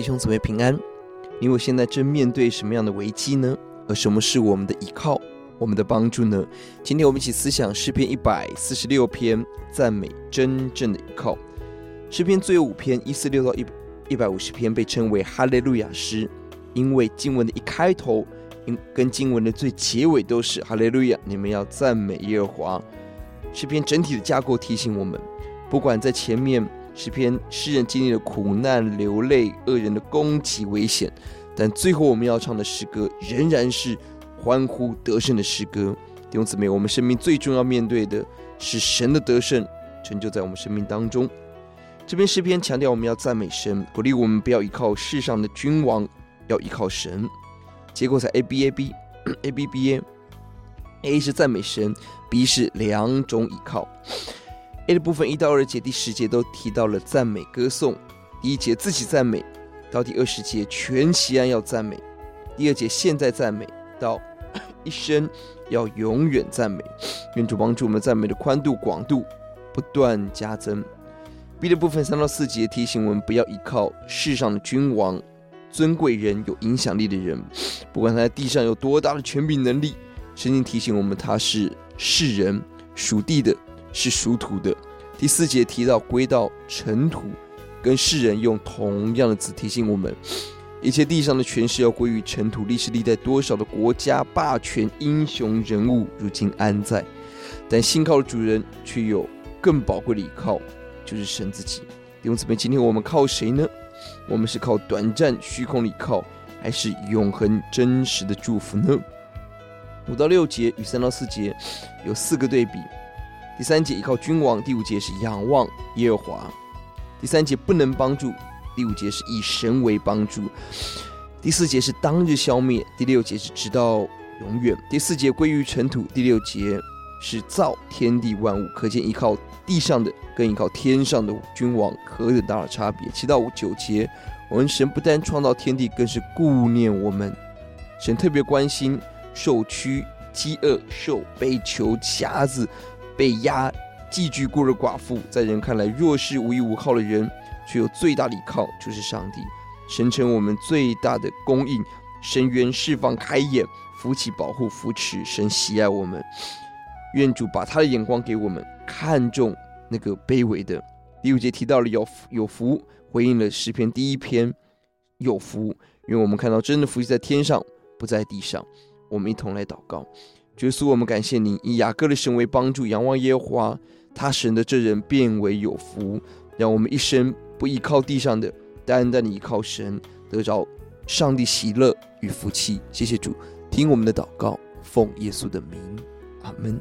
弟兄姊妹平安。你我现在正面对什么样的危机呢？而什么是我们的依靠、我们的帮助呢？今天我们一起思想诗篇一百四十六篇，赞美真正的依靠。诗篇最后五篇一四六到一一百五十篇被称为哈利路亚诗，因为经文的一开头，跟经文的最结尾都是哈利路亚，你们要赞美耶和华。诗篇整体的架构提醒我们，不管在前面。诗篇诗人经历了苦难、流泪、恶人的攻击、危险，但最后我们要唱的诗歌仍然是欢呼得胜的诗歌。弟兄姊妹，我们生命最重要面对的是神的得胜成就在我们生命当中。这篇诗篇强调我们要赞美神，鼓励我们不要依靠世上的君王，要依靠神。结构在 A B A B A B B A A 是赞美神，B 是两种依靠。A 的部分一到二节第十节都提到了赞美歌颂，第一节自己赞美，到第二十节全锡安要赞美，第二节现在赞美，到 一生要永远赞美。愿主帮助我们赞美的宽度广度不断加增。B 的部分三到四节提醒我们不要依靠世上的君王、尊贵人、有影响力的人，不管他在地上有多大的权柄能力，圣经提醒我们他是世人属地的。是属土的。第四节提到归到尘土，跟世人用同样的字提醒我们，一切地上的权势要归于尘土。历史历代多少的国家霸权英雄人物，如今安在？但信靠的主人却有更宝贵的依靠，就是神自己。弟兄姊妹，今天我们靠谁呢？我们是靠短暂虚空的依靠，还是永恒真实的祝福呢？五到六节与三到四节有四个对比。第三节依靠君王，第五节是仰望耶和华。第三节不能帮助，第五节是以神为帮助。第四节是当日消灭，第六节是直到永远。第四节归于尘土，第六节是造天地万物。可见依靠地上的跟依靠天上的君王何等大的差别。七到五九节，我们神不单创造天地，更是顾念我们。神特别关心受屈、饥饿、受悲、囚、瞎子。被压、寄居孤儿寡妇，在人看来弱势无依无靠的人，却有最大的依靠，就是上帝。神成我们最大的供应，深渊释放、开眼、扶起、保护、扶持。神喜爱我们，愿主把他的眼光给我们，看重那个卑微的。第五节提到了有有福，回应了诗篇第一篇有福。愿我们看到真的福气在天上，不在地上。我们一同来祷告。耶稣，我们感谢您，以雅各的神为帮助，仰望耶和华，他神的这人变为有福。让我们一生不依靠地上的，单单的依靠神，得着上帝喜乐与福气。谢谢主，听我们的祷告，奉耶稣的名，阿门。